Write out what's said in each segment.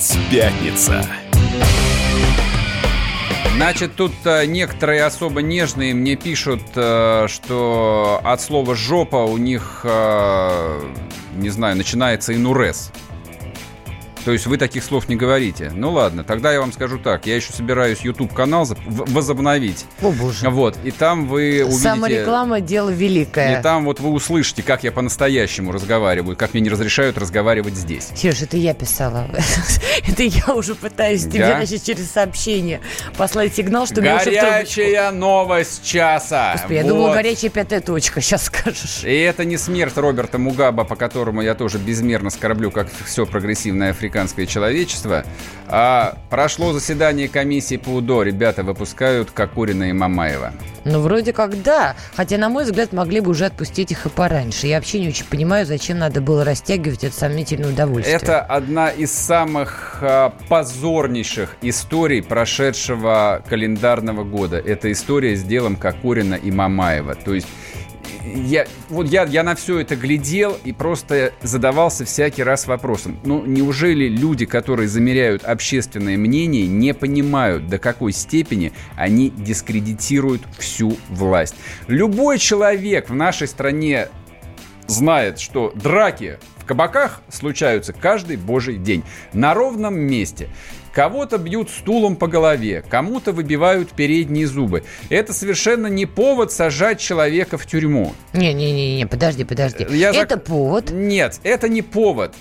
Дождь, пятница. Значит, тут э, некоторые особо нежные мне пишут, э, что от слова «жопа» у них, э, не знаю, начинается инурез. То есть вы таких слов не говорите. Ну ладно, тогда я вам скажу так. Я еще собираюсь YouTube-канал возобновить. О, боже. Вот, и там вы увидите... Самореклама – дело великое. И там вот вы услышите, как я по-настоящему разговариваю, как мне не разрешают разговаривать здесь. Сереж, это я писала. это я уже пытаюсь тебе, да? значит, через сообщение послать сигнал, что... Горячая новость часа. Господи, я вот. думала, горячая пятая точка, сейчас скажешь. И это не смерть Роберта Мугаба, по которому я тоже безмерно скорблю, как все прогрессивное африканское африканское человечество. А прошло заседание комиссии по УДО. Ребята выпускают Кокурина и Мамаева. Ну, вроде как да. Хотя, на мой взгляд, могли бы уже отпустить их и пораньше. Я вообще не очень понимаю, зачем надо было растягивать это сомнительное удовольствие. Это одна из самых а, позорнейших историй прошедшего календарного года. Это история с делом Кокурина и Мамаева. То есть я, вот я, я на все это глядел и просто задавался всякий раз вопросом. Ну, неужели люди, которые замеряют общественное мнение, не понимают, до какой степени они дискредитируют всю власть? Любой человек в нашей стране знает, что драки в кабаках случаются каждый божий день. На ровном месте. Кого-то бьют стулом по голове, кому-то выбивают передние зубы. Это совершенно не повод сажать человека в тюрьму. Не-не-не, подожди, подожди. Я это зак... повод? Нет, это не повод.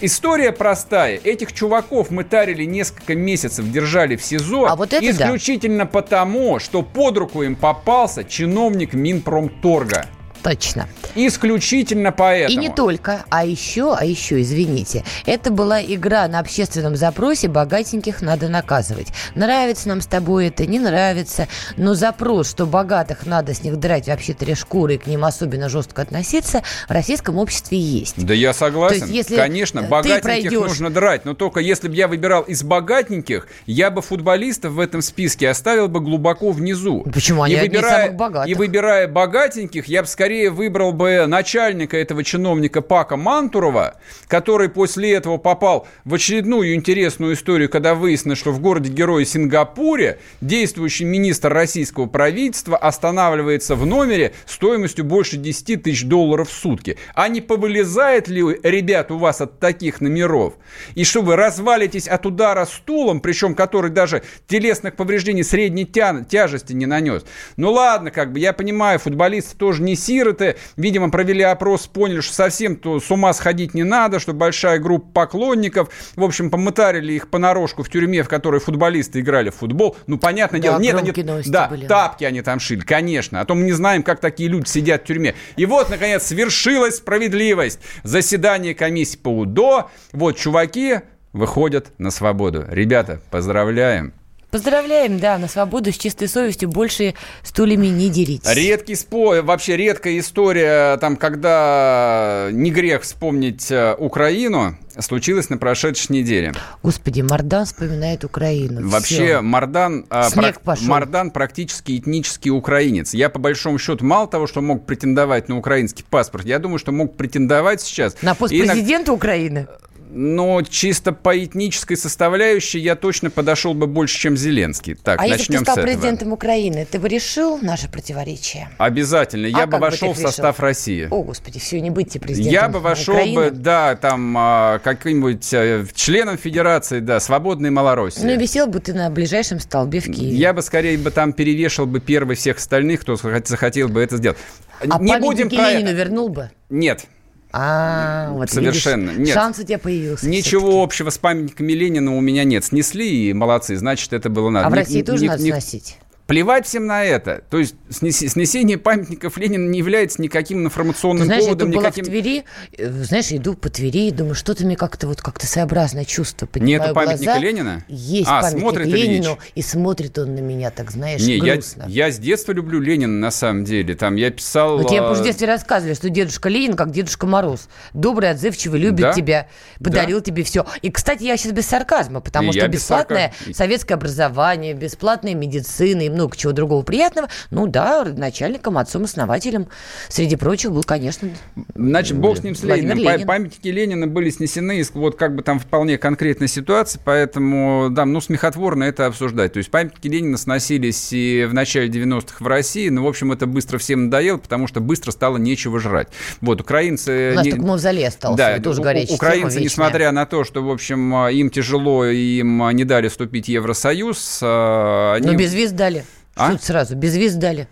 История простая. Этих чуваков мы тарили несколько месяцев, держали в СИЗО. А вот это исключительно да. потому, что под руку им попался чиновник Минпромторга. Точно. Исключительно поэтому. И не только, а еще, а еще, извините, это была игра на общественном запросе «богатеньких надо наказывать». Нравится нам с тобой это, не нравится, но запрос, что богатых надо с них драть вообще три шкуры и к ним особенно жестко относиться, в российском обществе есть. Да я согласен. есть, если Конечно, богатеньких пройдешь... нужно драть, но только если бы я выбирал из богатеньких, я бы футболистов в этом списке оставил бы глубоко внизу. Почему? Они и выбирая, самых богатых. И выбирая богатеньких, я бы скорее скорее выбрал бы начальника этого чиновника Пака Мантурова, который после этого попал в очередную интересную историю, когда выяснилось, что в городе-герое Сингапуре действующий министр российского правительства останавливается в номере стоимостью больше 10 тысяч долларов в сутки. А не повылезает ли, ребят, у вас от таких номеров? И что вы развалитесь от удара стулом, причем который даже телесных повреждений средней тя тяжести не нанес? Ну ладно, как бы я понимаю, футболисты тоже не сильно сироты. Видимо, провели опрос, поняли, что совсем -то с ума сходить не надо, что большая группа поклонников. В общем, помытарили их понарошку в тюрьме, в которой футболисты играли в футбол. Ну, понятное да, дело, нет, они, да, были. тапки они там шили, конечно. А то мы не знаем, как такие люди сидят в тюрьме. И вот, наконец, свершилась справедливость. Заседание комиссии по УДО. Вот, чуваки выходят на свободу. Ребята, поздравляем. Поздравляем, да, на свободу с чистой совестью больше стульями не деритесь. Редкий спор, вообще редкая история, там, когда не грех вспомнить э, Украину, случилась на прошедшей неделе. Господи, Мардан вспоминает Украину. Вообще, Все. Мардан, а, Снег про- пошел. Мардан практически этнический украинец. Я, по большому счету, мало того, что мог претендовать на украинский паспорт, я думаю, что мог претендовать сейчас... На пост президента на... Украины? Но чисто по этнической составляющей я точно подошел бы больше, чем Зеленский. Так, а начнем если бы ты стал президентом Украины, ты бы решил наше противетричие? Обязательно. Я а бы вошел в состав России. О, Господи, все, не быть президентом Я бы вошел Украины. бы, да, там, а, каким-нибудь а, членом федерации, да, свободной Малороссии. Ну висел бы ты на ближайшем столбе в Киеве. Я бы скорее бы там перевешал бы первый всех остальных, кто захотел бы это сделать. А не будем про... Ленину вернул бы? Нет. А, вот Совершенно. Видишь, нет. Шанс у тебя появился. Ничего общего с памятниками Ленина у меня нет. Снесли и молодцы, значит, это было надо. А в России не, тоже не, надо не, сносить? Плевать всем на это. То есть снесение памятников Ленина не является никаким информационным Ты знаешь, поводом. Я была никаким... в Твери, э, знаешь, иду по Твери и думаю, что-то мне как-то вот как-то своеобразное чувство. Поднимаю Нету памятника глаза, Ленина? Есть а, памятник смотрит Ленину, Ильич. и смотрит он на меня так, знаешь, не, грустно. Я, я с детства люблю Ленина, на самом деле. Там я писал... Вот тебе уже в детстве рассказывали, что дедушка Ленин, как дедушка Мороз. Добрый, отзывчивый, любит да? тебя, подарил да. тебе все. И, кстати, я сейчас без сарказма, потому и что бесплатное советское образование, бесплатная медицина и много чего другого приятного. Ну да, начальником, отцом-основателем, среди прочих, был, конечно, Значит, бог с ним с Лениным. Ленин. Памятники Ленина были снесены из вот как бы там вполне конкретной ситуации, поэтому, да, ну, смехотворно это обсуждать. То есть памятники Ленина сносились и в начале 90-х в России, но, в общем, это быстро всем надоело, потому что быстро стало нечего жрать. Вот, украинцы... У нас не... только мавзолей остался, да, тоже горячий Украинцы, несмотря на то, что, в общем, им тяжело, им не дали вступить в Евросоюз... Они... Но без виз дали. А? Тут сразу, без виз дали.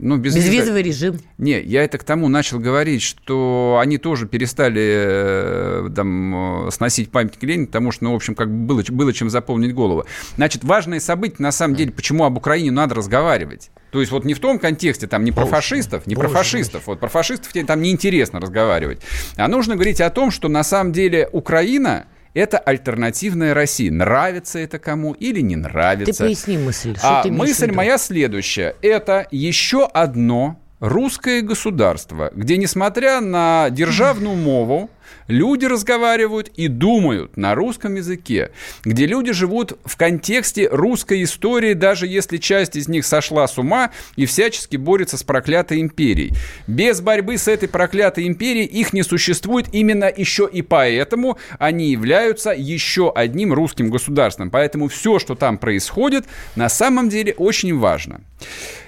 Ну, без Безвизовый виза... режим. Не, я это к тому начал говорить, что они тоже перестали э, там, э, сносить памятник Ленина, потому что, ну, в общем, как бы было, было чем заполнить голову. Значит, важное событие, на самом деле, почему об Украине надо разговаривать. То есть вот не в том контексте, там, не про фашистов, не про фашистов, вот про фашистов там неинтересно разговаривать, а нужно говорить о том, что на самом деле Украина это альтернативная Россия. Нравится это кому или не нравится. Ты поясни мысль. Что а ты мысль моя следующая. Это еще одно русское государство, где, несмотря на державную мову, люди разговаривают и думают на русском языке, где люди живут в контексте русской истории, даже если часть из них сошла с ума и всячески борется с проклятой империей. Без борьбы с этой проклятой империей их не существует именно еще и поэтому они являются еще одним русским государством. Поэтому все, что там происходит, на самом деле очень важно.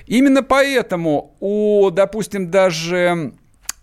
Именно поэтому у, допустим, даже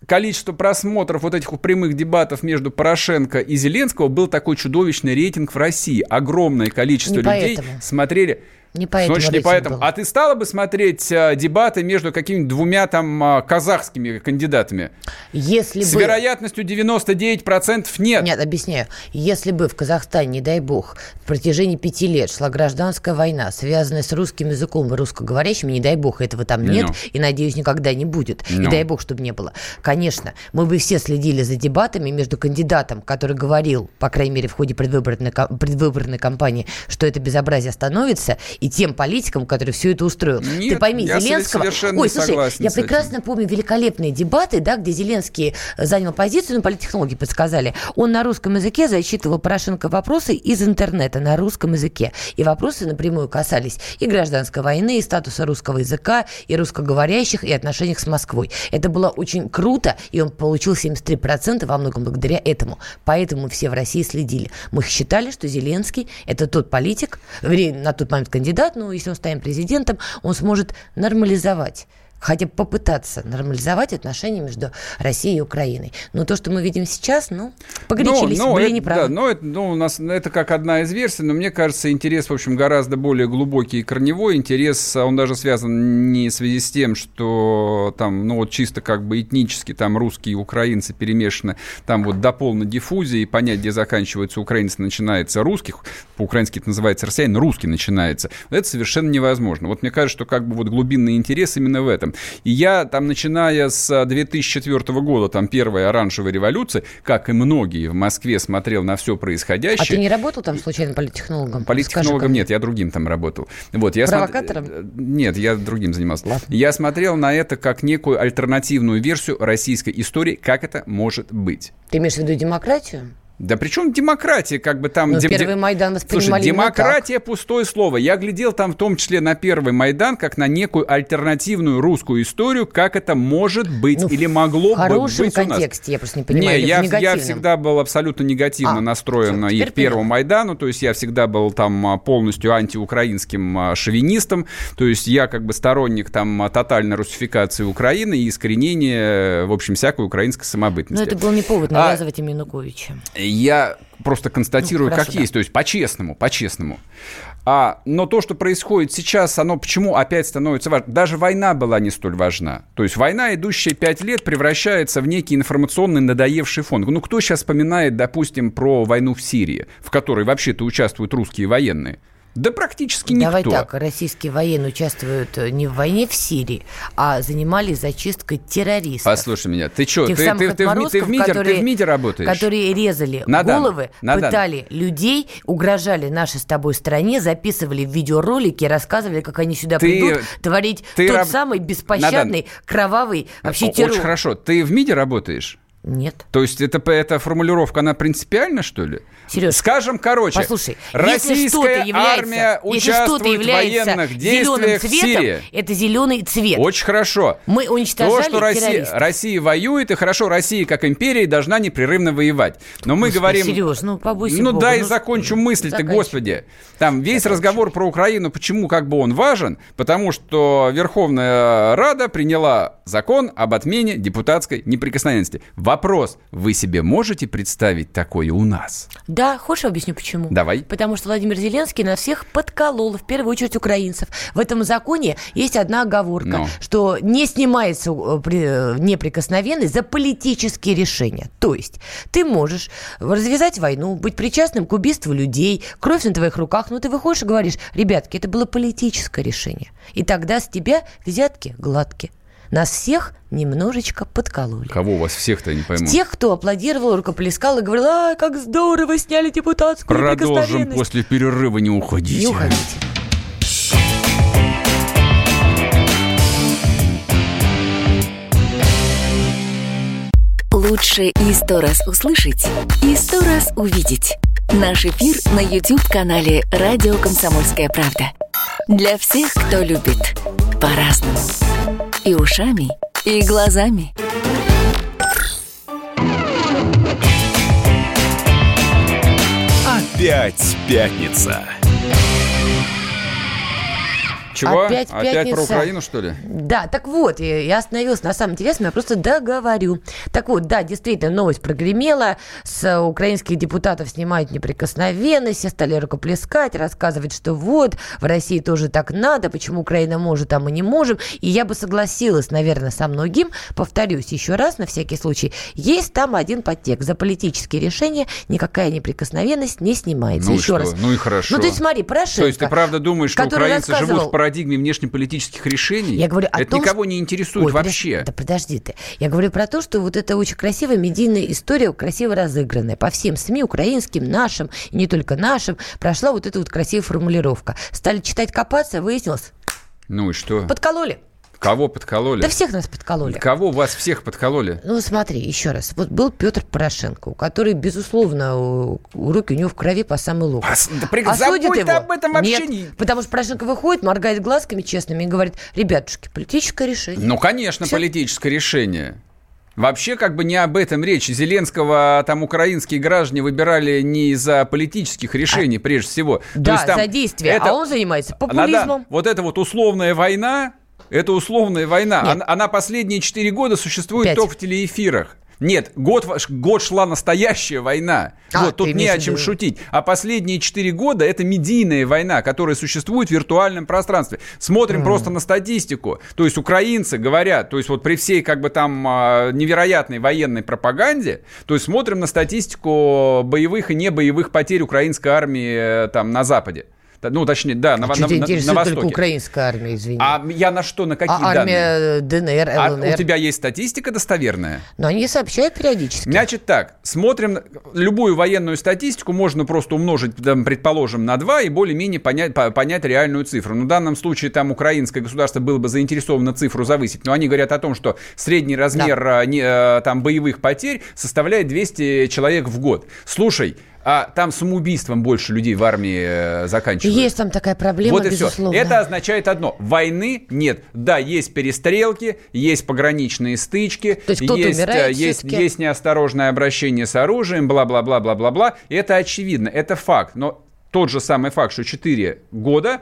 количество просмотров вот этих прямых дебатов между Порошенко и Зеленского был такой чудовищный рейтинг в России. Огромное количество Не людей поэтому. смотрели не поэтому. Значит, не поэтому. Был. А ты стала бы смотреть а, дебаты между какими-нибудь двумя там а, казахскими кандидатами? Если С бы... вероятностью 99% нет. Нет, объясняю. Если бы в Казахстане, не дай бог, в протяжении пяти лет шла гражданская война, связанная с русским языком и русскоговорящими, не дай бог, этого там нет, no. и, надеюсь, никогда не будет. No. И дай бог, чтобы не было. Конечно, мы бы все следили за дебатами между кандидатом, который говорил, по крайней мере, в ходе предвыборной, предвыборной кампании, что это безобразие становится, и тем политикам, которые все это устроил. Нет, Ты пойми, я Зеленского... Ой, слушай, я прекрасно помню великолепные дебаты, да, где Зеленский занял позицию, ну, политтехнологи подсказали. Он на русском языке зачитывал Порошенко вопросы из интернета на русском языке. И вопросы напрямую касались и гражданской войны, и статуса русского языка, и русскоговорящих, и отношениях с Москвой. Это было очень круто, и он получил 73% во многом благодаря этому. Поэтому все в России следили. Мы считали, что Зеленский – это тот политик, на тот момент кандидат, кандидат, ну, если он станет президентом, он сможет нормализовать хотя бы попытаться нормализовать отношения между Россией и Украиной. Но то, что мы видим сейчас, ну, погорячились, но, но были это, неправы. Да, но это, ну, у нас это как одна из версий, но мне кажется, интерес, в общем, гораздо более глубокий и корневой. Интерес, он даже связан не в связи с тем, что там, ну, вот чисто как бы этнически там русские и украинцы перемешаны, там вот до полной диффузии, и понять, где заканчивается украинец, начинается русских, по-украински это называется россиянин, русский начинается. Это совершенно невозможно. Вот мне кажется, что как бы вот глубинный интерес именно в этом. И я там, начиная с 2004 а, года, там первая оранжевая революция, как и многие в Москве, смотрел на все происходящее. А ты не работал там случайно политтехнологом? Политтехнологом нет, я другим там работал. Вот, я Провокатором? Смо... Нет, я другим занимался. Ладно. Я смотрел на это как некую альтернативную версию российской истории, как это может быть. Ты имеешь в виду демократию? Да при чем демократия, как бы там... Ну, дем... первый Майдан воспринимали Слушай, демократия так. пустое слово. Я глядел там в том числе на первый Майдан, как на некую альтернативную русскую историю, как это может быть ну, или могло бы быть в контексте, я просто не понимаю. Не, я, я всегда был абсолютно негативно а, настроен все, и к первому Майдану, то есть я всегда был там а, полностью антиукраинским а, шовинистом, то есть я как бы сторонник там тотальной русификации Украины и искоренения, в общем, всякой украинской самобытности. Но это был не повод навязывать а, Януковича я просто констатирую, ну, хорошо, как да. есть, то есть по-честному, по-честному. А, но то, что происходит сейчас, оно почему опять становится важно? Даже война была не столь важна. То есть война, идущая пять лет, превращается в некий информационный надоевший фон. Ну, кто сейчас вспоминает, допустим, про войну в Сирии, в которой вообще-то участвуют русские военные? Да практически никто. Давай так, российские военные участвуют э, не в войне в Сирии, а занимались зачисткой террористов. Послушай меня, ты что, ты, ты, ты, в, ты, в МИДе, которые, ты в МИДе работаешь? Которые резали Надан, головы, Надан. пытали людей, угрожали нашей с тобой стране, записывали видеоролики, рассказывали, как они сюда ты, придут, творить ты тот раб... самый беспощадный, Надан. кровавый вообще Очень террор. хорошо. Ты в МИДе работаешь? Нет. То есть это, эта формулировка, она принципиальна, что ли? Сереж, Скажем, короче, послушай, российская является, армия участвует в военных действиях цветом, в Сирии. Это зеленый цвет. Очень хорошо. Мы уничтожали То, что Россия, Россия воюет, и хорошо, Россия как империя должна непрерывно воевать. Но мы Господи, говорим... Сереж, ну побойся Ну Бога, дай ну, закончу мысль ты, заканчивай. господи. Там весь Заканчивай. разговор про Украину, почему как бы он важен? Потому что Верховная Рада приняла закон об отмене депутатской неприкосновенности. Вопрос, вы себе можете представить такое у нас? Да, хочешь, объясню почему? Давай. Потому что Владимир Зеленский нас всех подколол, в первую очередь украинцев. В этом законе есть одна оговорка, Ну. что не снимается э, э, неприкосновенность за политические решения. То есть ты можешь развязать войну, быть причастным к убийству людей, кровь на твоих руках, но ты выходишь и говоришь, ребятки, это было политическое решение. И тогда с тебя взятки гладкие. Нас всех немножечко подкололи. Кого у вас всех-то, я не пойму. Тех, кто аплодировал, рукоплескал и говорил, а, как здорово, сняли депутатскую Продолжим неприкосновенность». после перерыва, не уходите. Не уходите. Лучше и сто раз услышать, и сто раз увидеть. Наш эфир на YouTube-канале «Радио Комсомольская правда». Для всех, кто любит по-разному. И ушами, и глазами. Опять пятница. Чего? Опять про пятница. Украину, что ли? Да, так вот, я остановилась на самом интересном, я просто договорю. Так вот, да, действительно, новость прогремела, с украинских депутатов снимают неприкосновенность, все стали рукоплескать, рассказывать, что вот, в России тоже так надо, почему Украина может, а мы не можем. И я бы согласилась, наверное, со многим, повторюсь еще раз, на всякий случай, есть там один подтекст. За политические решения никакая неприкосновенность не снимается. Ну еще что? раз. Ну и хорошо. Ну, то есть, смотри, Порошенко. То есть ты правда думаешь, что украинцы живут в парадигме внешнеполитических решений? Я говорю Это том, никого что- не интересует Ой, подожди, вообще. да подожди ты. Я говорю про то, что вот это очень красивая медийная история, красиво разыгранная. По всем СМИ, украинским, нашим, и не только нашим, прошла вот эта вот красивая формулировка. Стали читать, копаться, выяснилось, Ну и что? подкололи. Кого подкололи? Да всех нас подкололи. Кого вас всех подкололи? Ну, смотри, еще раз. Вот был Петр Порошенко, у который, безусловно, руки у него в крови по самый лоб. А с- да при- А забудь его? об этом вообще Нет, не- потому что Порошенко выходит, моргает глазками честными и говорит, ребятушки, политическое решение. Ну, конечно, Всё. политическое решение. Вообще, как бы не об этом речь. Зеленского там украинские граждане выбирали не из-за политических решений, прежде всего. То да, есть там за действие, это- а он занимается популизмом. вот эта вот условная война, это условная война. Нет. Она, она последние четыре года существует Пять. только в телеэфирах. Нет, год, год шла настоящая война. А, вот, тут не о чем шутить. А последние четыре года это медийная война, которая существует в виртуальном пространстве. Смотрим просто на статистику. То есть украинцы говорят, то есть вот при всей как бы там а, невероятной военной пропаганде, то есть смотрим на статистику боевых и небоевых потерь украинской армии э, там на Западе. Ну, точнее, да, на, А на- на- на интересует только Востоке. украинская армия, извини. А я на что, на какие А данные? армия ДНР, А ЛНР. у тебя есть статистика достоверная? Но они сообщают периодически. Значит так, смотрим любую военную статистику, можно просто умножить, там, предположим, на 2 и более-менее понять, по- понять реальную цифру. Но в данном случае там украинское государство было бы заинтересовано цифру завысить, но они говорят о том, что средний размер а, не, а, там, боевых потерь составляет 200 человек в год. Слушай, а там самоубийством больше людей в армии э, заканчивают. Есть там такая проблема, Вот и все. безусловно. Это означает одно. Войны нет. Да, есть перестрелки, есть пограничные стычки, То есть есть, умирает э, есть, всё-таки. есть неосторожное обращение с оружием, бла-бла-бла-бла-бла-бла. Это очевидно, это факт. Но тот же самый факт, что 4 года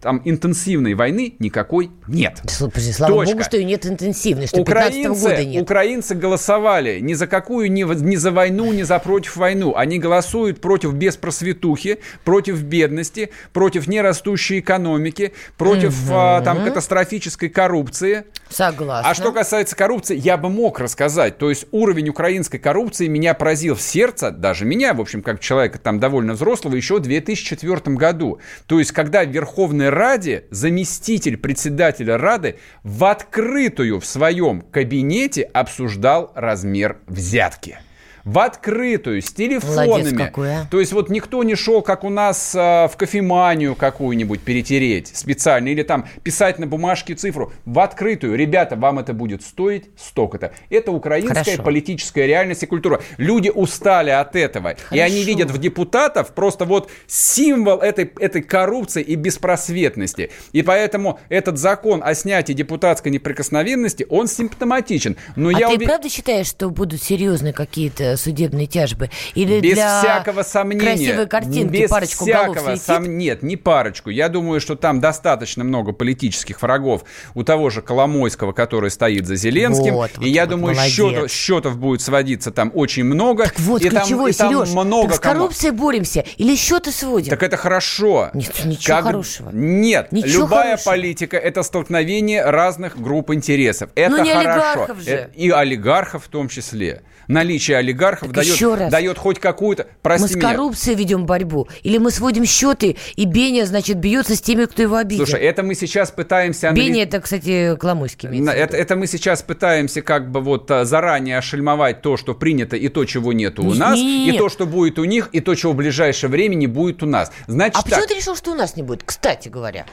там интенсивной войны никакой нет. Слушай, слава Точка. богу, что ее нет интенсивной, что 15 года Украинцы, нет. украинцы голосовали ни за какую, ни, ни за войну, ни за против войну. Они голосуют против беспросветухи, против бедности, против нерастущей экономики, против а, там катастрофической коррупции. Согласна. А что касается коррупции, я бы мог рассказать. То есть уровень украинской коррупции меня поразил в сердце, даже меня, в общем, как человека там довольно взрослого, еще в 2004 году. То есть, когда в Верховной Раде заместитель председателя Рады в открытую в своем кабинете обсуждал размер взятки. В открытую, с телефонами. какой, а. То есть вот никто не шел, как у нас а, в кофеманию какую-нибудь перетереть специально, или там писать на бумажке цифру. В открытую. Ребята, вам это будет стоить столько-то. Это украинская Хорошо. политическая реальность и культура. Люди устали от этого. И они Хорошо. видят в депутатов просто вот символ этой, этой коррупции и беспросветности. И поэтому этот закон о снятии депутатской неприкосновенности, он симптоматичен. Но а я ты уве- правда считаешь, что будут серьезные какие-то судебные тяжбы? Или Без для всякого сомнения. красивой картинки без парочку всякого сом- Нет, не парочку. Я думаю, что там достаточно много политических врагов у того же Коломойского, который стоит за Зеленским. Вот, и вот, я вот, думаю, молодец. счетов, счетов будет сводиться там очень много. Так вот, и там, ключевой, и там Сереж, много так с кому- коррупцией боремся или счеты сводим? Так это хорошо. Нет, ничего хорошего. Нет, Ничего любая хорошего. политика это столкновение разных групп интересов. Это Ну, не хорошо. олигархов же. Э, И олигархов в том числе. Наличие олигархов Так еще дает, раз. дает хоть какую-то. Мы Прости с меня. коррупцией ведем борьбу? Или мы сводим счеты, и Беня, значит, бьется с теми, кто его обидел? Слушай, это мы сейчас пытаемся анализ- Беня, это, кстати, Коломойский. Это, это мы сейчас пытаемся как бы вот а, заранее ошельмовать то, что принято, и то, чего нету у нас, не- и то, что будет у них, и то, чего в ближайшее время не будет у нас. Значит А почему так, ты решил, что у нас не будет, кстати говоря?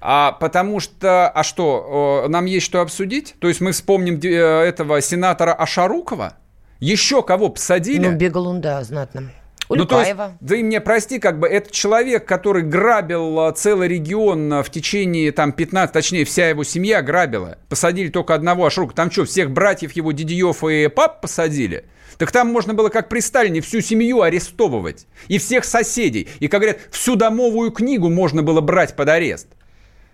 а потому что, а что, нам есть что обсудить? То есть мы вспомним э, этого сенатора Ашарукова? Еще кого посадили? Ну, бегал он, да, знатно. Ну, то есть, Улюкаева. да и мне прости, как бы, это человек, который грабил а, целый регион а, в течение, там, 15, точнее, вся его семья грабила. Посадили только одного Ашрука. Там что, всех братьев его, Дидиев и пап посадили? Так там можно было, как при Сталине, всю семью арестовывать. И всех соседей. И, как говорят, всю домовую книгу можно было брать под арест.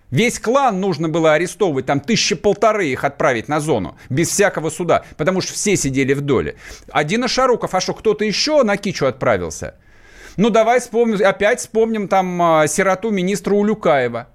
Весь клан нужно было арестовывать, там тысячи полторы их отправить на зону, без всякого суда, потому что все сидели в доле. Один Ашаруков, а что, кто-то еще на Кичу отправился? Ну, давай вспомним, опять вспомним там а, сироту министра Улюкаева.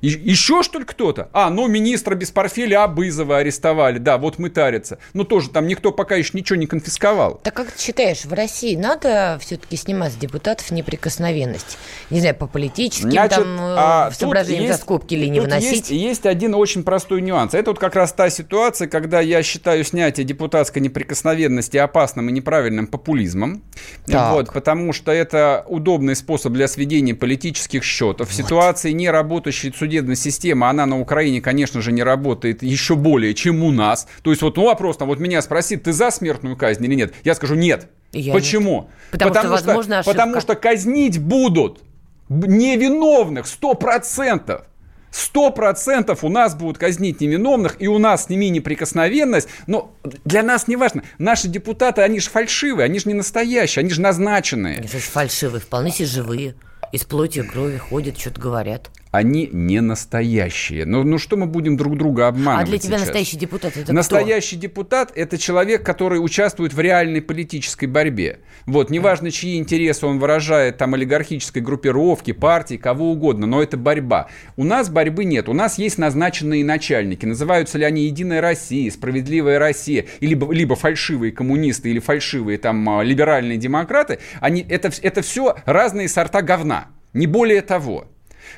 И- Еще что ли кто-то? А, ну министра без портфеля Абызова арестовали. Да, вот мы тарятся. Ну тоже там никто пока еще ничего не конфисковал. Так как ты считаешь, в России надо все-таки снимать с депутатов неприкосновенность? Не знаю, по политическим Значит, там э, а, тут соображениям за есть- скобки или не выносить? Есть, есть один очень простой нюанс. Это вот как раз та ситуация, когда я считаю снятие депутатской неприкосновенности опасным и неправильным популизмом. Так. Вот, потому что это удобный способ для сведения политических счетов. В ситуации не работающей судебной системы, она на Украине, конечно же, не работает еще более, чем у нас. То есть вот ну, вопрос, там, вот меня спросит, ты за смертную казнь или нет? Я скажу нет. Я Почему? Потому что, возможно, ошибка. потому что казнить будут невиновных, сто процентов. Сто процентов у нас будут казнить невиновных, и у нас с ними неприкосновенность. Но для нас не важно. Наши депутаты, они же фальшивые, они же не настоящие, они же назначенные. Они же фальшивые, вполне себе живые. Из плоти и крови ходят, что-то говорят. Они не настоящие. Ну, ну что мы будем друг друга А обманывать для тебя сейчас? настоящий депутат это Настоящий депутат – это человек, который участвует в реальной политической борьбе. Вот, неважно, чьи интересы он выражает, там, олигархической группировки, партии, кого угодно, но это борьба. У нас борьбы нет. У нас есть назначенные начальники. Называются ли они «Единая Россия», «Справедливая Россия», либо, либо фальшивые коммунисты или фальшивые там а, либеральные демократы. Они, это, это все разные сорта говна. Не более того.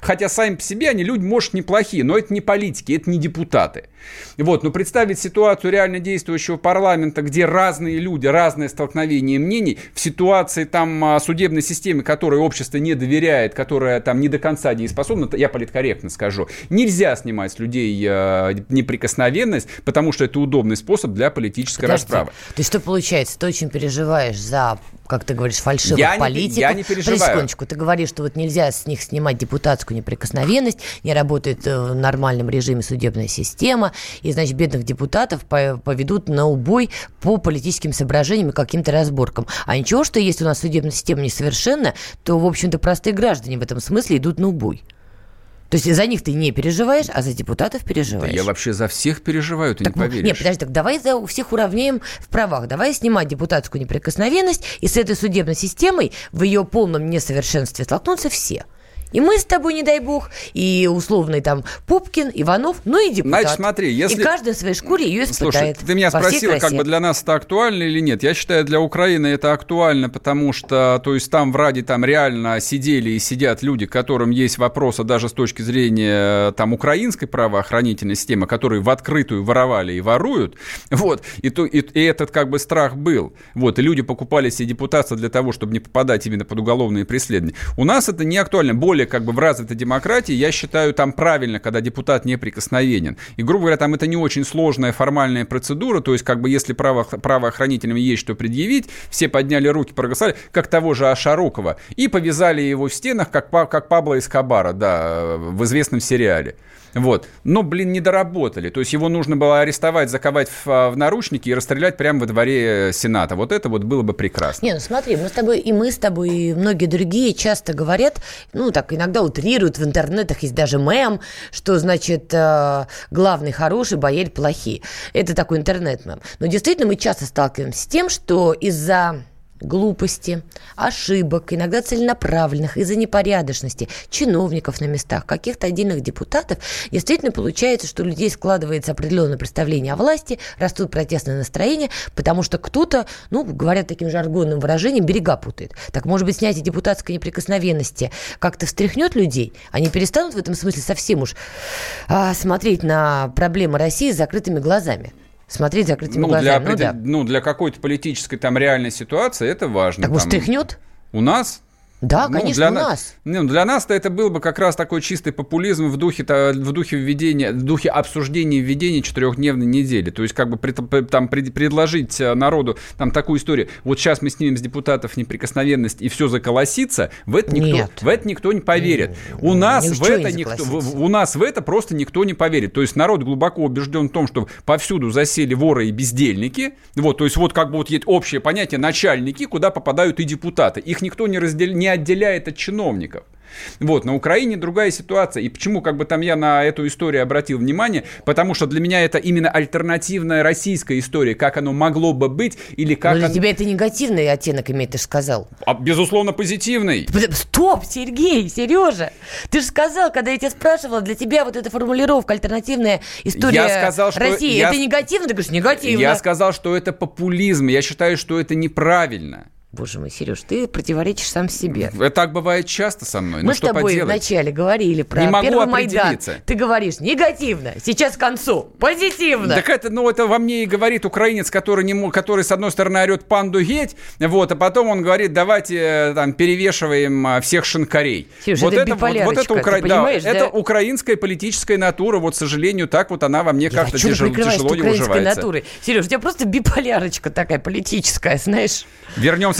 Хотя сами по себе они люди, может, неплохие, но это не политики, это не депутаты. Вот, но представить ситуацию реально действующего парламента, где разные люди, разное столкновение мнений, в ситуации там а, судебной системы, которой общество не доверяет, которая там не до конца дееспособна, я политкорректно скажу, нельзя снимать с людей э, неприкосновенность, потому что это удобный способ для политической Подожди, расправы. Ты что получается? Ты очень переживаешь за, как ты говоришь, фальшивых Я не- политиков. я не переживаю. секундочку. Ты говоришь, что вот нельзя с них снимать депутатскую неприкосновенность, не работает э, в нормальном режиме судебная система, и, значит, бедных депутатов по- поведут на убой по политическим соображениям и каким-то разборкам. А ничего, что если у нас судебная система несовершенна, то, в общем-то, простые граждане в этом смысле идут на убой. То есть за них ты не переживаешь, а за депутатов переживаешь. Я вообще за всех переживаю, ты Так, не ну, поверишь. Нет, подожди, так давай за всех уравняем в правах. Давай снимать депутатскую неприкосновенность, и с этой судебной системой в ее полном несовершенстве столкнутся все. И мы с тобой, не дай бог, и условный там Пупкин, Иванов, ну и депутат. Значит, смотри, если... И каждый в своей шкуре ее испытает. Слушай, ты меня спросила, как бы для нас это актуально или нет. Я считаю, для Украины это актуально, потому что, то есть там в Раде там реально сидели и сидят люди, которым есть вопросы даже с точки зрения там украинской правоохранительной системы, которые в открытую воровали и воруют. Вот. И, то, и, и этот как бы страх был. Вот. И люди покупали себе депутатство для того, чтобы не попадать именно под уголовные преследования. У нас это не актуально. Более как бы в развитой демократии, я считаю, там правильно, когда депутат неприкосновенен. И, грубо говоря, там это не очень сложная формальная процедура, то есть как бы если право, правоохранителям есть что предъявить, все подняли руки, проголосовали, как того же Ашарукова, и повязали его в стенах, как, как Пабло Эскобара, да, в известном сериале. Вот. Но, блин, не доработали. То есть его нужно было арестовать, заковать в, в наручники и расстрелять прямо во дворе э, Сената. Вот это вот было бы прекрасно. Не, ну смотри, мы с тобой, и мы с тобой, и многие другие часто говорят, ну так иногда утрируют в интернетах, есть даже мем, что, значит, э, главный хороший, боель плохие. Это такой интернет-мем. Но действительно мы часто сталкиваемся с тем, что из-за глупости, ошибок, иногда целенаправленных, из-за непорядочности чиновников на местах, каких-то отдельных депутатов, действительно получается, что у людей складывается определенное представление о власти, растут протестные настроения, потому что кто-то, ну, говорят таким жаргонным выражением, берега путает. Так, может быть, снятие депутатской неприкосновенности как-то встряхнет людей? Они перестанут в этом смысле совсем уж а, смотреть на проблемы России с закрытыми глазами? Смотреть закрытыми ну, глазами. Для, ну, да. ну, для какой-то политической там реальной ситуации это важно. Так, может, тряхнет? У нас? Да, ну, конечно, для у нас. Ну, для нас-то это был бы как раз такой чистый популизм в духе, в духе введения, в духе обсуждения введения четырехдневной недели. То есть, как бы там предложить э, народу там такую историю. Вот сейчас мы снимем с депутатов неприкосновенность и все заколосится. В это никто, Нет. в это никто не поверит. У нас в это никто, в, у нас в это просто никто не поверит. То есть народ глубоко убежден в том, что повсюду засели воры и бездельники. Вот, то есть вот как бы вот есть общее понятие начальники, куда попадают и депутаты. Их никто не разделяет, не отделяет от чиновников. Вот, на Украине другая ситуация. И почему как бы там я на эту историю обратил внимание? Потому что для меня это именно альтернативная российская история, как оно могло бы быть или как... Но для оно... тебя это негативный оттенок имеет, ты же сказал. А, безусловно, позитивный. Стоп, Сергей, Сережа. Ты же сказал, когда я тебя спрашивала, для тебя вот эта формулировка альтернативная история я сказал, что России, я... это негативно? Ты говоришь, негативно. Я сказал, что это популизм. Я считаю, что это неправильно. Боже мой, Сереж, ты противоречишь сам себе. Это так бывает часто со мной. Мы ну, с тобой поделать? вначале говорили про не могу первый Майдан. Ты говоришь негативно, сейчас к концу позитивно. Так это, ну, это во мне и говорит украинец, который, не, который с одной стороны орет панду геть, вот, а потом он говорит, давайте э, там перевешиваем а, всех шинкарей. Сереж, вот это, это вот, вот это, укра... да, да? это украинская политическая натура, вот, к сожалению, так вот она во мне как-то тяжело, тяжело не уживается. Натурой. Сереж, у тебя просто биполярочка такая политическая, знаешь. Вернемся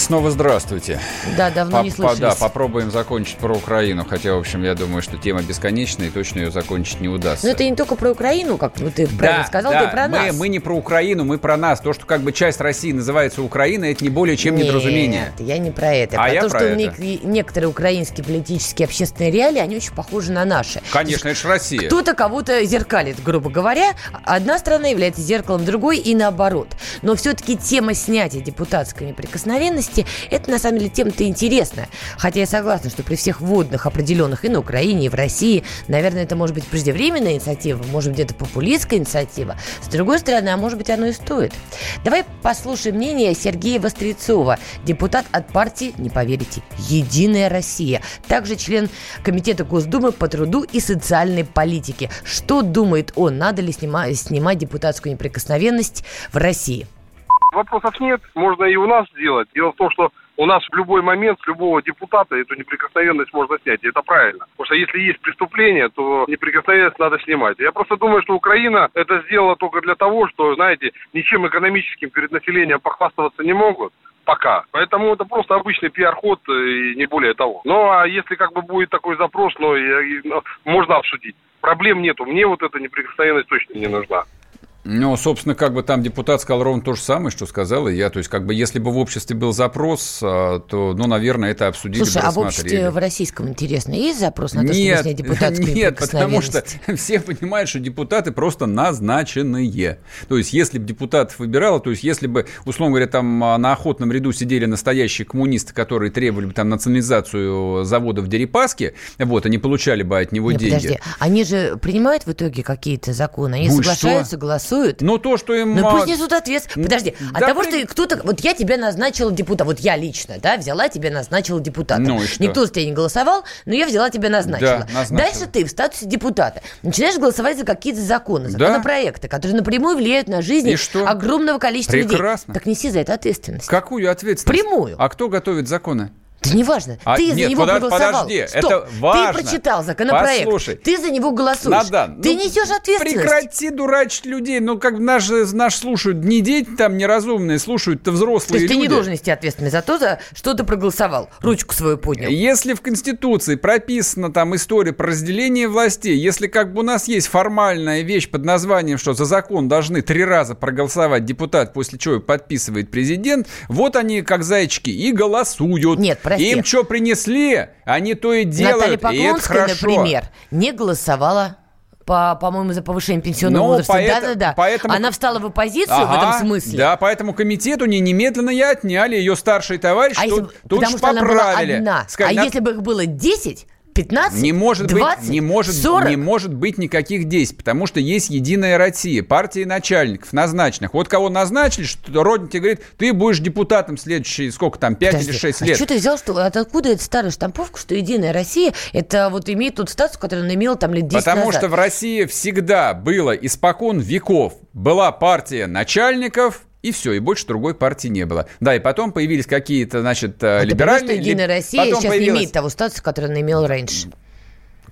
Снова здравствуйте. Да, давно Поп- не слышались. Да, попробуем закончить про Украину, хотя, в общем, я думаю, что тема бесконечная, и точно ее закончить не удастся. Но это не только про Украину, как ну, ты правильно сказал, да, ты про мы, нас. Мы не про Украину, мы про нас. То, что как бы часть России называется Украина, это не более чем Нет, недоразумение. я не про это. А про я то, про что это. некоторые украинские политические общественные реалии, они очень похожи на наши. Конечно, это же Россия. Кто-то кого-то зеркалит, грубо говоря. Одна страна является зеркалом другой и наоборот. Но все-таки тема снятия депутатской неприкосновенности неприкосновенности, это на самом деле тема-то интересная. Хотя я согласна, что при всех водных определенных и на Украине, и в России, наверное, это может быть преждевременная инициатива, может это популистская инициатива. С другой стороны, а может быть, оно и стоит. Давай послушаем мнение Сергея Вострецова, депутат от партии, не поверите, «Единая Россия», также член Комитета Госдумы по труду и социальной политике. Что думает он, надо ли снимать, снимать депутатскую неприкосновенность в России? Вопросов нет, можно и у нас сделать. Дело в том, что у нас в любой момент с любого депутата эту неприкосновенность можно снять, и это правильно. Потому что если есть преступление, то неприкосновенность надо снимать. Я просто думаю, что Украина это сделала только для того, что, знаете, ничем экономическим перед населением похвастаться не могут пока. Поэтому это просто обычный пиар-ход и не более того. Ну, а если как бы будет такой запрос, ну, ну можно обсудить. Проблем нету. Мне вот эта неприкосновенность точно не нужна. Ну, собственно, как бы там депутат сказал ровно то же самое, что сказал и я. То есть, как бы, если бы в обществе был запрос, а, то, ну, наверное, это обсудили Слушай, бы, а в обществе в российском, интересно, есть запрос на то, нет, чтобы снять депутатскую Нет, потому что все понимают, что депутаты просто назначенные. То есть, если бы депутатов выбирало, то есть, если бы, условно говоря, там а, на охотном ряду сидели настоящие коммунисты, которые требовали бы там национализацию заводов в Дерипаске, вот, они получали бы от него нет, деньги. Подожди, они же принимают в итоге какие-то законы? Они ну, соглашаются, что? голосуют? Голосуют. Ну, то, что им... Ну, пусть несут ответственность. Подожди, да от того, при... что кто-то... Вот я тебя назначила депутатом, вот я лично, да, взяла тебя, назначила депутатом. Ну, Никто за тебя не голосовал, но я взяла тебя, назначила. Да, назначила. Дальше ты в статусе депутата начинаешь голосовать за какие-то законы, законопроекты, да. которые напрямую влияют на жизнь огромного количества Прекрасно. людей. Так неси за это ответственность. Какую ответственность? Прямую. А кто готовит законы? Да неважно. А, ты нет, за него подож, проголосовал. Подожди, Стоп. это важно. Ты прочитал законопроект. Послушай. Ты за него голосуешь. Надо, ты ну, несешь ответственность. Прекрати дурачить людей. Ну, как наш, наш слушают не дети там неразумные, слушают-то взрослые люди. То есть люди. ты не должен нести ответственность за то, за что ты проголосовал. Ручку свою поднял. Если в Конституции прописана там история про разделение властей, если как бы у нас есть формальная вещь под названием, что за закон должны три раза проголосовать депутат, после чего подписывает президент, вот они, как зайчики, и голосуют. Нет, прости. Им что принесли они то и делают, Наталья и это хорошо. например, не голосовала по, по-моему, за повышение пенсионного Но возраста. Да, да, да. Поэтому... Она встала в оппозицию ага, в этом смысле. Да, поэтому комитету не немедленно и отняли ее старший товарищ, а тут, если, тут потому что поправили. Она была одна. Сказали, а на... если бы их было 10, 15, не может 20, быть, не может, 40? Не может быть никаких действий, потому что есть Единая Россия, партия начальников назначенных. Вот кого назначили, что Родин тебе говорит, ты будешь депутатом следующие, сколько там, 5 Подожди, или 6 лет. А что ты взял, что, откуда эта старая штамповка, что Единая Россия, это вот имеет тот статус, который она имела там лет 10 Потому назад? что в России всегда было испокон веков, была партия начальников, и все, и больше другой партии не было. Да, и потом появились какие-то, значит, а либеральные... Ты Единая Россия сейчас появилась... не имеет того статуса, который она имела раньше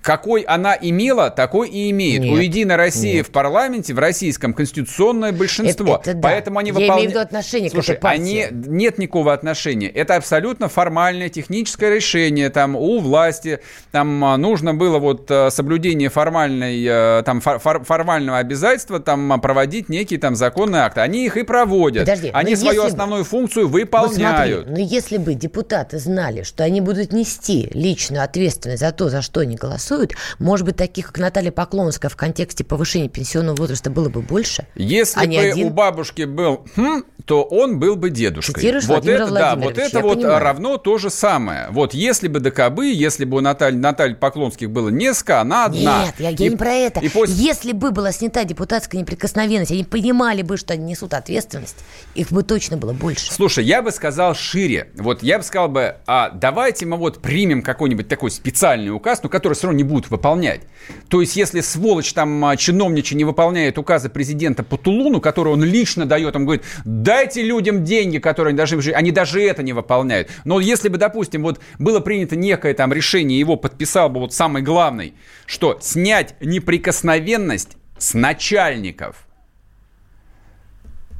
какой она имела, такой и имеет. Нет, У Единой России нет. в парламенте, в российском, конституционное большинство. Это, это да. Поэтому они выполняют... Я имею в виду отношение Слушай, к этой они... нет никакого отношения. Это абсолютно формальное техническое решение. Там у власти там а, нужно было вот а, соблюдение формальной, а, там, фор формального обязательства там проводить некие там законные акты. Они их и проводят. Подожди, они свою основную бы... функцию выполняют. Вот смотри, но если бы депутаты знали, что они будут нести личную ответственность за то, за что они голосуют, голосуют, может быть, таких, как Наталья Поклонская в контексте повышения пенсионного возраста было бы больше? Если а бы один... у бабушки был хм, то он был бы дедушкой. Цитируешь вот Владимира это, да, вот это вот понимаю. равно то же самое. Вот если бы ДКБ, если бы у Натальи, Натальи Поклонских было несколько, она одна. Нет, я, я и, не про это. И после... Если бы была снята депутатская неприкосновенность, они понимали бы, что они несут ответственность, их бы точно было больше. Слушай, я бы сказал шире. Вот я бы сказал бы, а давайте мы вот примем какой-нибудь такой специальный указ, но который все равно не будут выполнять. То есть, если сволочь там а, чиновничий не выполняет указы президента по Тулуну, который он лично дает, он говорит, дайте людям деньги, которые они даже, они даже это не выполняют. Но если бы, допустим, вот было принято некое там решение, его подписал бы вот самый главный, что снять неприкосновенность с начальников –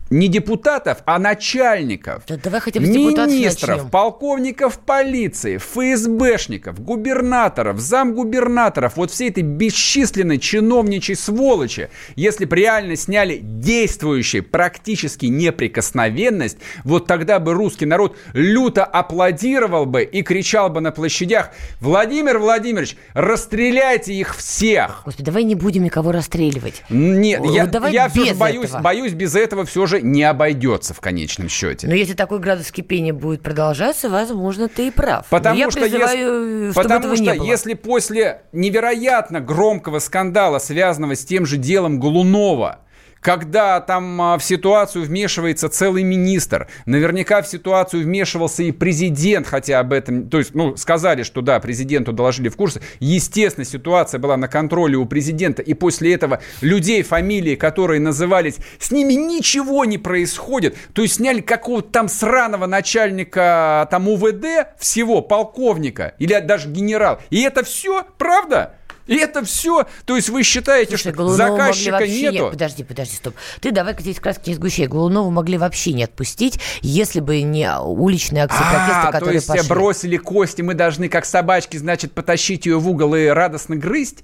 не депутатов, а начальников, да давай хотя бы министров, начнем. полковников полиции, ФСБшников, губернаторов, замгубернаторов, вот всей этой бесчисленной чиновничьей сволочи, если бы реально сняли действующую практически неприкосновенность, вот тогда бы русский народ люто аплодировал бы и кричал бы на площадях, Владимир Владимирович, расстреляйте их всех. Господи, давай не будем никого расстреливать. Нет, я, я все же боюсь, боюсь без этого все же не обойдется в конечном счете. Но если такой градус кипения будет продолжаться, возможно, ты и прав. Потому Но я что, призываю, если, чтобы потому что если после невероятно громкого скандала, связанного с тем же делом Голунова, когда там а, в ситуацию вмешивается целый министр, наверняка в ситуацию вмешивался и президент, хотя об этом, то есть, ну, сказали, что да, президенту доложили в курсе. Естественно, ситуация была на контроле у президента, и после этого людей, фамилии, которые назывались, с ними ничего не происходит. То есть сняли какого-то там сраного начальника там УВД, всего, полковника, или даже генерал. И это все, правда? И это все, то есть вы считаете, Слушай, что Голунова заказчика вообще нету? Не... Подожди, подожди, стоп. Ты давай-ка здесь краски не сгущай. Голунова могли вообще не отпустить, если бы не уличные акции протеста, А, то которые есть пошли. бросили кости, мы должны, как собачки, значит, потащить ее в угол и радостно грызть?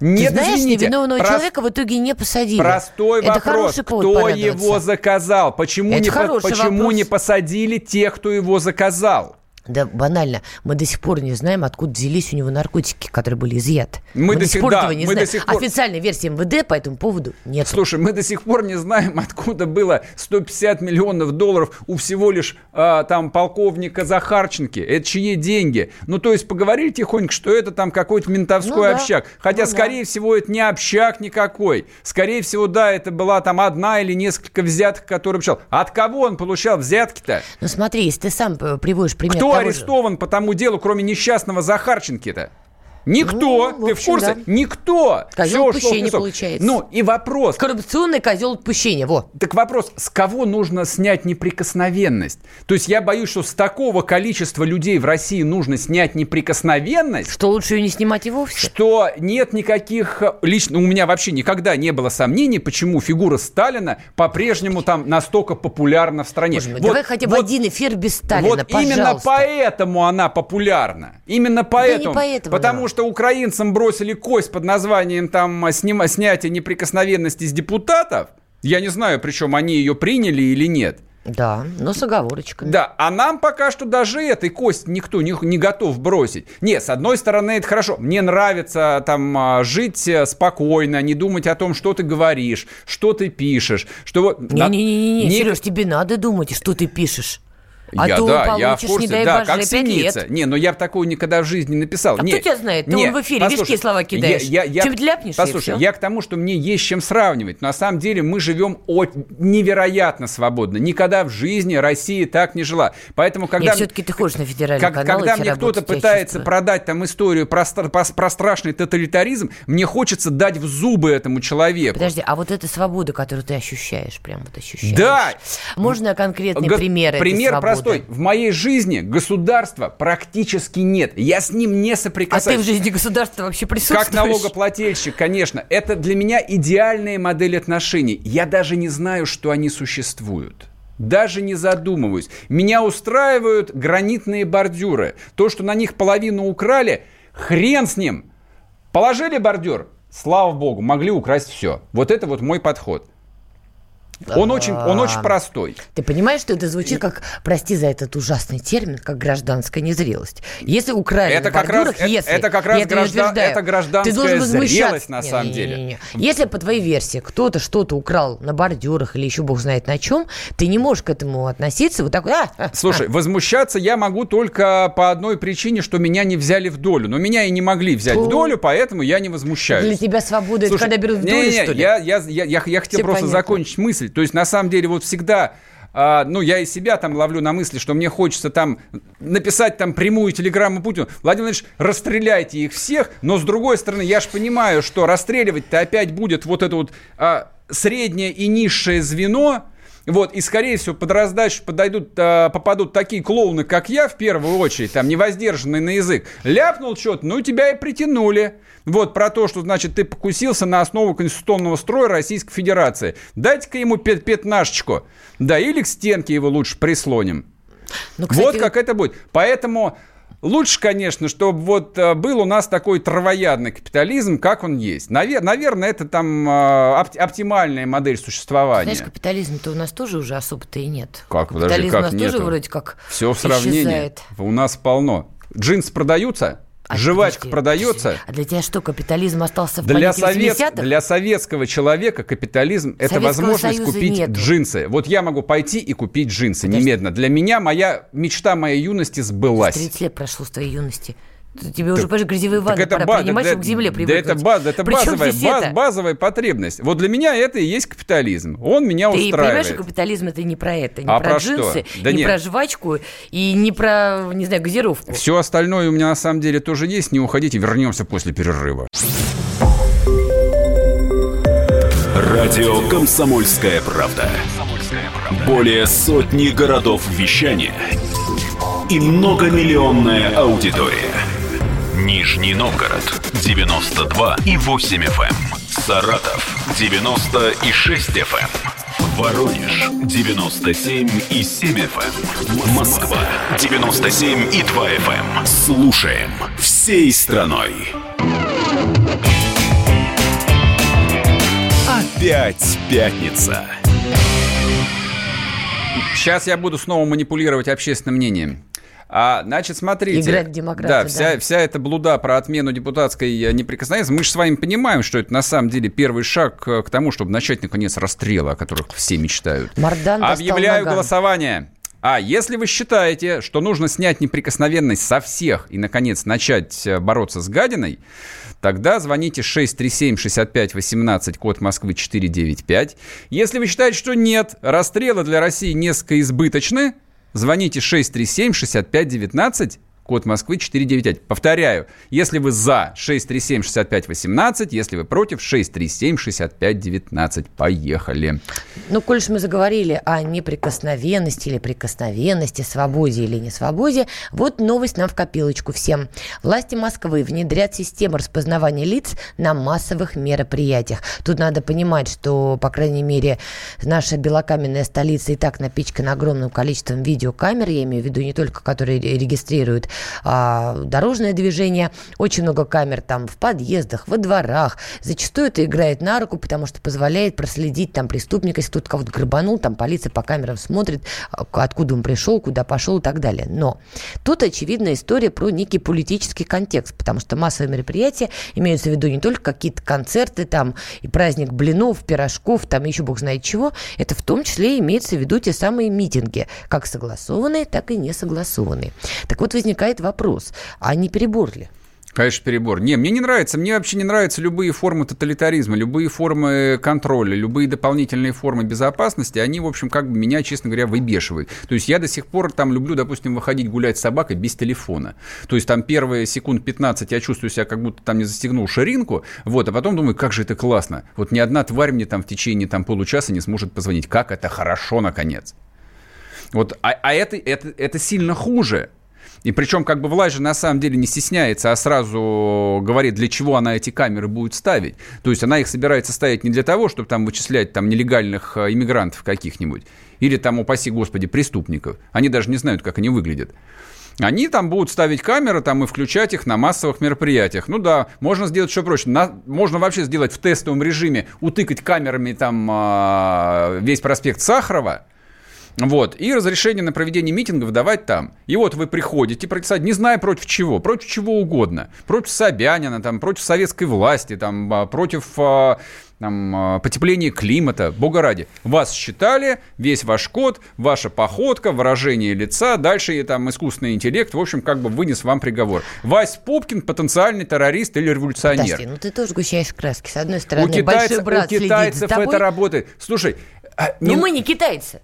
Нет, Ты знаешь, извините, невиновного прос- человека в итоге не посадили. Простой Это вопрос. Кто его заказал? Почему, Это не, по- почему вопрос. не посадили тех, кто его заказал? Да банально. Мы до сих пор не знаем, откуда взялись у него наркотики, которые были изъяты. Мы до сих- да, этого не мы знаем. пор- Официальной версии МВД по этому поводу нет. Слушай, мы до сих пор не знаем, откуда было 150 миллионов долларов у всего лишь а, там полковника Захарченки. Это чьи деньги? Ну, то есть поговорили тихонько, что это там какой-то ментовской Ну да, общак. Хотя, ну да. скорее всего, это не общак никакой. Скорее всего, да, это была там одна или несколько взяток, которые получал. От кого он получал взятки-то? Ну смотри, если ты сам приводишь пример Кто того же- арестован по тому делу, кроме несчастного Захарченки-то? Никто. Ну, в Ты в общем, курсе? да. Никто. Козел Всё ушло в отпущения получается. Ну, и вопрос. Коррупционный козел отпущения, во. Так вопрос, с кого нужно снять неприкосновенность? То есть я боюсь, что с такого количества людей в России нужно снять неприкосновенность, Что лучше ее не снимать и вовсе? что нет никаких... Лично у меня вообще никогда не было сомнений, почему фигура Сталина по-прежнему там настолько популярна в стране. Боже мой, Вот- давай хотя бы вот- один эфир без Сталина, вот именно пожалуйста. поэтому она популярна. Именно поэтому. поэтому, потому да. что украинцам бросили кость под названием там снима, снятие неприкосновенности с депутатов. Я не знаю, причем они ее приняли или нет. Да, но с оговорочками. Да, а нам пока что даже этой кость никто не, не готов бросить. Не, с одной стороны, это хорошо. Мне нравится там а, жить э, спокойно, не думать о том, что ты говоришь, что ты пишешь, что вот... на- Не-не-не, не- Сереж, тебе надо думать, что ты пишешь. А я, то да, я в курсе, не дай да, как синица. лет. Не, но я бы такого никогда в жизни не написал. А не, кто тебя знает? Ты не, он в эфире послушай, вишки слова кидаешь. Я, я, я, Чем-то ляпнешь, Послушай, я к тому, что мне есть чем сравнивать. На самом деле мы живем от невероятно свободно. Никогда в жизни Россия так не жила. Поэтому, когда... Нет, все-таки ты ходишь на федеральный Как- канал, когда мне кто-то я пытается продать там историю про, про- про страшный тоталитаризм, мне хочется дать в зубы этому человеку. Подожди, а вот эта свобода, которую ты ощущаешь, прям вот ощущаешь. Да. Можно конкретный Го- пример этой Пример свободы? Простой. В моей жизни государства практически нет. Я с ним не А ты соприкасаюсь. в жизни государства вообще присутствуешь? Как налогоплательщик, конечно. Это для меня идеальная модель отношений. Я даже не знаю, что они существуют. Даже не задумываюсь. Меня устраивают гранитные бордюры. То, что на них половину украли, хрен с ним. Положили бордюр, слава богу, могли украсть все. Вот это вот мой подход. Он очень, он очень простой. Ты понимаешь, что это звучит как, прости за этот ужасный термин, как гражданская незрелость. Если украли Это на как раз- это- если, это как раз это не граждан- это гражданская ты должен зрелость на самом Не-не-не-не. Если по твоей версии кто-то что-то украл на бордюрах или еще бог знает на чем, ты не можешь к этому относиться вот так. «А, а, Слушай, возмущаться я могу только по одной причине, что меня не взяли в долю. Но меня и не могли взять в Фу. долю, поэтому я не а». возмущаюсь. Для тебя свобода это Слушай, когда берут в долю, не-не-не, что ли? Я, я, я, я, я хотел Всё просто понятно. закончить мысль. То есть, на самом деле, вот всегда... а, ну, я и себя там ловлю на мысли, что мне хочется там написать там прямую телеграмму Путину. Владимир Владимирович, расстреляйте их всех, но с другой стороны, я же понимаю, что расстреливать-то опять будет вот это вот а, среднее и низшее звено, вот, и, скорее всего, под раздачу подойдут, а, попадут такие клоуны, как я, в первую очередь, там, невоздержанный на язык. Ляпнул что-то, ну, тебя и притянули. Вот, про то, что, значит, ты покусился на основу конституционного строя Российской Федерации. Дайте-ка ему пят пятнашечку. Да, или к стенке его лучше прислоним. Ну, кстати, вот как это будет. Поэтому лучше, конечно, чтобы вот э, был у нас такой травоядный капитализм, как он есть. Навер- наверное, это там э, опти- оптимальная модель существования. Знаешь, капитализма-то у нас тоже уже особо-то и нет. Как, подожди, Капитализм как у нас тоже нету? вроде как Все в сравнении. исчезает. У нас полно. Джинсы продаются? А Жвачка подожди, продается. подожди. А для тебя что, капитализм остался в Для, совет- 80-х? для советского человека капитализм – это возможность Союза купить нету. джинсы. Вот я могу пойти и купить джинсы Подожди. немедленно. Для меня моя мечта моей юности сбылась. 30 лет прошло с твоей юности. Тебе уже, понимаешь, грязевые Так ванны это пора ба- принимать, да- чтобы к земле да привыкнуть. это, ба- это Причем базовая, здесь ба- это? базовая потребность. Вот для меня это и есть капитализм. Он меня Ты понимаешь, устраивает. что капитализм это не про это, не А про, про джинсы, Да не нет. про жвачку и не про, не знаю, газировку. Все остальное у меня на самом деле тоже есть. Не уходите, вернемся после перерыва. Радио «Комсомольская правда». Более сотни городов вещания и многомиллионная аудитория. Нижний Новгород 92 и 8 FM. эм. Саратов 96 FM. Воронеж 97 и 7 FM. Москва 97 и 2 FM. Слушаем всей страной. Опять пятница. Сейчас я буду снова манипулировать общественным мнением. А, значит, смотрите. Играть в демократию, Да, да. вся, вся эта блуда про отмену депутатской э, неприкосновенности. Мы же с вами понимаем, что это на самом деле первый шаг к тому, чтобы начать, наконец, расстрелы, о которых все мечтают. Мардан Объявляю наган. голосование. А если вы считаете, что нужно снять неприкосновенность со всех и, наконец, начать э, бороться с гадиной, тогда звоните 637-6518, код Москвы 495. Если вы считаете, что нет, расстрелы для России несколько избыточны, звоните 637-6519, код Москвы 495. Повторяю, если вы за 637-6518, если вы против 637-6519. Поехали. Ну, коль мы заговорили о неприкосновенности или прикосновенности, свободе или не свободе, вот новость нам в копилочку всем. Власти Москвы внедрят систему распознавания лиц на массовых мероприятиях. Тут надо понимать, что, по крайней мере, наша белокаменная столица и так напичкана огромным количеством видеокамер, я имею в виду не только которые ре- регистрируют а, дорожное движение, очень много камер там в подъездах, во дворах. Зачастую это играет на руку, потому что позволяет проследить там преступника, если кто-то кого-то грабанул, там полиция по камерам смотрит, а, откуда он пришел, куда пошел и так далее. Но тут очевидная история про некий политический контекст, потому что массовые мероприятия имеются в виду не только какие-то концерты там и праздник блинов, пирожков, там еще бог знает чего, это в том числе имеется в виду те самые митинги, как согласованные, так и не согласованные. Так вот возникает вопрос, а не перебор ли? Конечно, перебор. Не, мне не нравится. Мне вообще не нравятся любые формы тоталитаризма, любые формы контроля, любые дополнительные формы безопасности. Они, в общем, как бы меня, честно говоря, выбешивают. То есть я до сих пор там люблю, допустим, выходить гулять с собакой без телефона. То есть там первые секунд 15 я чувствую себя, как будто там не застегнул ширинку, вот, а потом думаю, как же это классно. Вот ни одна тварь мне там в течение там получаса не сможет позвонить. Как это хорошо, наконец. Вот, а, а это, это, это сильно хуже. И причем как бы власть же на самом деле не стесняется, а сразу говорит, для чего она эти камеры будет ставить. То есть она их собирается ставить не для того, чтобы там вычислять там нелегальных э, иммигрантов каких-нибудь. Или там, упаси господи, преступников. Они даже не знают, как они выглядят. Они там будут ставить камеры там, и включать их на массовых мероприятиях. Ну да, можно сделать еще проще. На- можно вообще сделать в тестовом режиме, утыкать камерами там а, весь проспект Сахарова, вот, и разрешение на проведение митингов давать там. И вот вы приходите против, не зная против чего, против чего угодно. Против Собянина, там, против советской власти, там, а, против а, там, а, потепления климата, бога ради. Вас считали, весь ваш код, ваша походка, выражение лица, дальше и там искусственный интеллект, в общем, как бы вынес вам приговор. Вась Попкин потенциальный террорист или революционер. Подожди, ну ты тоже гущаешь краски. С одной стороны, у, китайцев, большой брат у следит китайцев за тобой. это работает. Слушай, а, Ну не- мы не китайцы.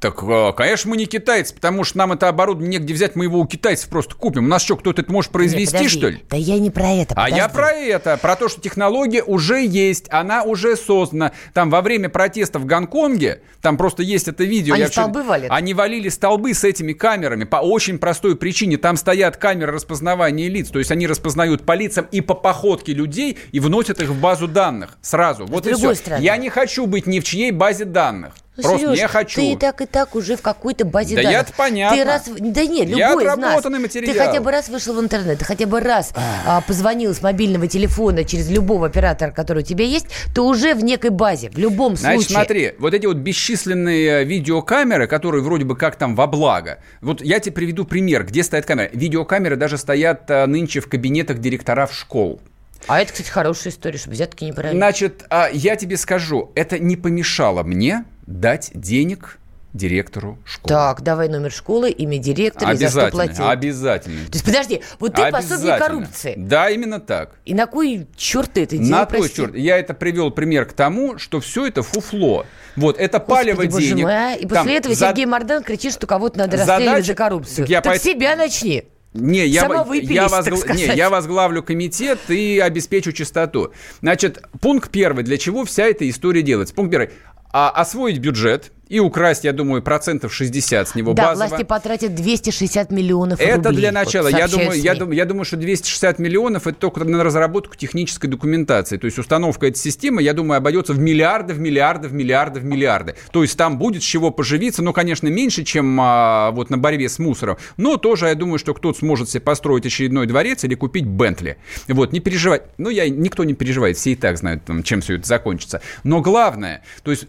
Так, э, конечно, мы не китайцы, потому что нам это оборудование негде взять, мы его у китайцев просто купим. У нас что, кто-то это может произвести, Не, подожди. что ли? Да я не про это. А я подожди. про это, про то, что технология уже есть, она уже создана. Там во время протеста в Гонконге, там просто есть это видео. Они я столбы валят? Они валили столбы с этими камерами по очень простой причине. Там стоят камеры распознавания лиц, то есть они распознают по лицам и по походке людей и вносят их в базу данных сразу. Вот и другой все. стороны. Я не хочу быть ни в чьей базе данных. Ну, Просто Серёж, не хочу. Ты и так и так уже в какой-то базе Да данных. я-то понятно. Ты раз, да нет, Я любой из нас. отработанный материал. Ты хотя бы раз вышел в интернет, ты хотя бы раз а, позвонил с мобильного телефона через любого оператора, который у тебя есть, то уже в некой базе, в любом Значит, случае. смотри, вот эти вот бесчисленные видеокамеры, которые вроде бы как там во благо. Вот я тебе приведу пример, где стоят камеры. Видеокамеры даже стоят а, нынче в кабинетах директоров школ. А это, кстати, хорошая история, чтобы взятки не брали. Значит, а, я тебе скажу, это не помешало мне дать денег директору школы. Так, давай номер школы, имя директора, и за что платил. Обязательно. То есть, подожди, вот ты пособие коррупции. Да, именно так. И на кой черт ты это делал, На той прости? черт. Я это привел пример к тому, что все это фуфло. Вот, это Господи, палево боже денег. мой, а. И после Там этого за- Сергей Мордан кричит, что кого-то надо Задача- расстреливать за коррупцию. Так я так поэт- себя начни. Не, я, я, возгла- не, я возглавлю комитет и обеспечу чистоту. Значит, пункт первый. Для чего вся эта история делается? Пункт первый. А, освоить бюджет и украсть, я думаю, процентов 60 с него Да, базово. власти потратят 260 миллионов Это рублей. для Вот начала. я, сообщают думаю, я, думаю, я думаю, что 260 миллионов это только на разработку технической документации. То есть установка этой системы, я думаю, обойдется в миллиарды, в миллиарды, в миллиарды, в миллиарды. То есть там будет с чего поживиться, но, конечно, меньше, чем а, вот на борьбе с мусором. Но тоже я думаю, что кто-то сможет себе построить очередной дворец или купить Бентли. Вот, не переживать. Ну, я, никто не переживает, все и так знают, там, чем все это закончится. Но главное, то есть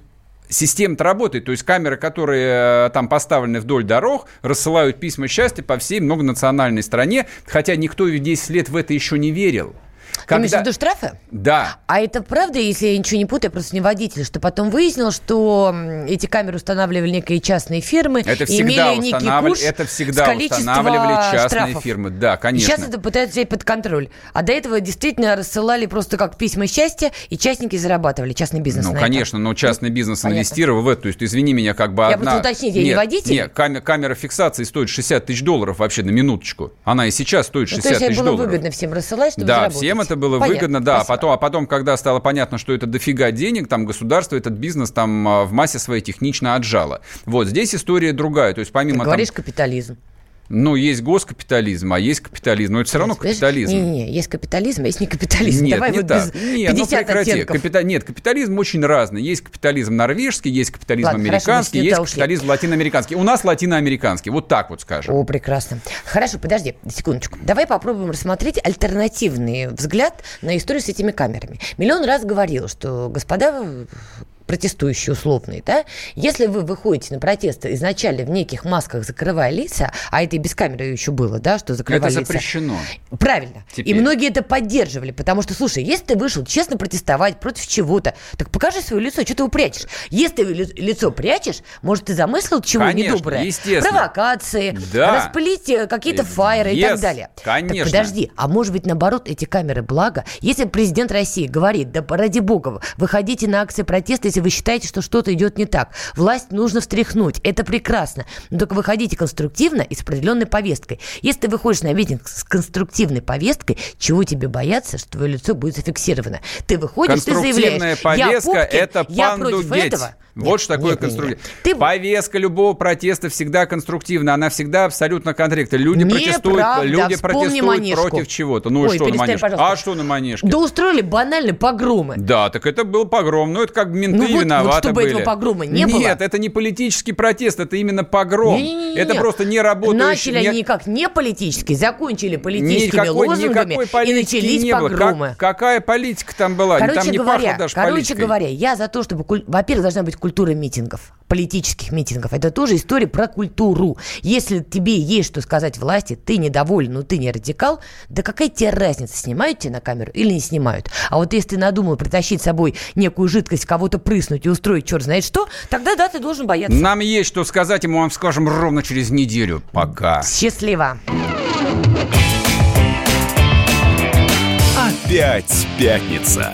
Система-то работает, то есть камеры, которые э, там поставлены вдоль дорог, рассылают письма счастья по всей многонациональной стране, хотя никто ведь 10 лет в это еще не верил. Ты имеешь в виду штрафы? Да. А это правда, если я ничего не путаю, я просто не водитель, что потом выяснилось, что эти камеры устанавливали некие частные фирмы, Это и всегда, имели некий устанавливали, куш это всегда устанавливали частные штрафов. фирмы. Да, И конечно. сейчас это пытаются взять под контроль. А до этого действительно рассылали просто как письма счастья, и частники зарабатывали, частный бизнес Ну, конечно, но частный бизнес понятно. инвестировал в это. То есть, извини меня, как бы Я одна... просто уточнить, я не Нет, водитель? Нет, камера, камера фиксации стоит 60 тысяч долларов вообще на минуточку. Она и сейчас стоит Ну, 60 то есть тысяч было долларов. выгодно всем рассылать, чтобы Да, заработать. всем это было Понятно, выгодно, да. А спасибо. потом, а потом, когда стало понятно, что это дофига денег, там государство этот бизнес там а, в массе своей технично отжало. Вот здесь история другая. То есть Ты помимо там, говоришь капитализм. Ну, есть госкапитализм, а есть капитализм. Но это все равно Понимаешь? капитализм. Не-не-не, есть капитализм, а есть не капитализм. Нет, Давай не вот так. без Нет, ну 50 прекрати. оттенков. Капита- Нет, капитализм очень разный. Есть капитализм норвежский, есть капитализм Ладно, хорошо, американский, сюда есть ушли. капитализм латиноамериканский. У нас латиноамериканский. Вот так вот скажем. О, прекрасно. Хорошо, подожди, секундочку. Давай попробуем рассмотреть альтернативный взгляд на историю с этими камерами. Миллион раз говорил, что господа протестующие условные, да, если вы выходите на протесты изначально в неких масках, закрывая лица, а это и без камеры еще было, да, что закрывали Это лица. запрещено. Правильно. Теперь. И многие это поддерживали, потому что, слушай, если ты вышел честно протестовать против чего-то, так покажи свое лицо, что ты его прячешь. Если ты ли- лицо прячешь, может, ты замыслил чего Конечно, недоброе? естественно. Провокации, Да. распылить э, какие-то фаеры и Yes, так далее. конечно. Так подожди, а может быть, наоборот, эти камеры благо? Если президент России говорит, да ради бога, выходите на акции протеста, если вы считаете, что что-то идет не так. Власть нужно встряхнуть, это прекрасно. Но только выходите конструктивно и с определенной повесткой. Если ты выходишь на митинг с конструктивной повесткой, чего тебе бояться, что твое лицо будет зафиксировано? Ты выходишь, ты заявляешь, я повестка Пупкин, это я против этого. Вот Нет, что такое нет, нет, нет. конструктивная. Ты Повестка любого протеста всегда конструктивна. Она всегда абсолютно конкретна. Люди протестуют, Неправда. люди Вспомни протестуют Манежку. против чего-то. Ну Ой, что на манежке? пожалуйста. А что на манежке? Да устроили банальные погромы. Да, так это был погром. Ну, это как менты Ну вот- вот виноваты чтобы были. этого погрома не было. Нет, это не политический протест, это именно погром. Не-не-не-не. Это просто не работающий... Начали не- они как не политические, закончили политическими Никакой, лозунгами никакой и начались не было. Как- погромы. какая политика там была? Короче там не говоря, короче говоря, я за то, чтобы, куль- во-первых, должна быть культура митингов, политических митингов. Это тоже история про культуру. Если тебе есть что сказать власти, ты недоволен, но ты не радикал, да какая тебе разница, снимают тебя на камеру или не снимают? А вот если ты надумал притащить с собой некую жидкость, кого-то прыснуть и устроить черт знает что, тогда да, ты должен бояться. Нам есть что сказать, и мы вам скажем ровно через неделю. Пока. Счастливо. Опять пятница.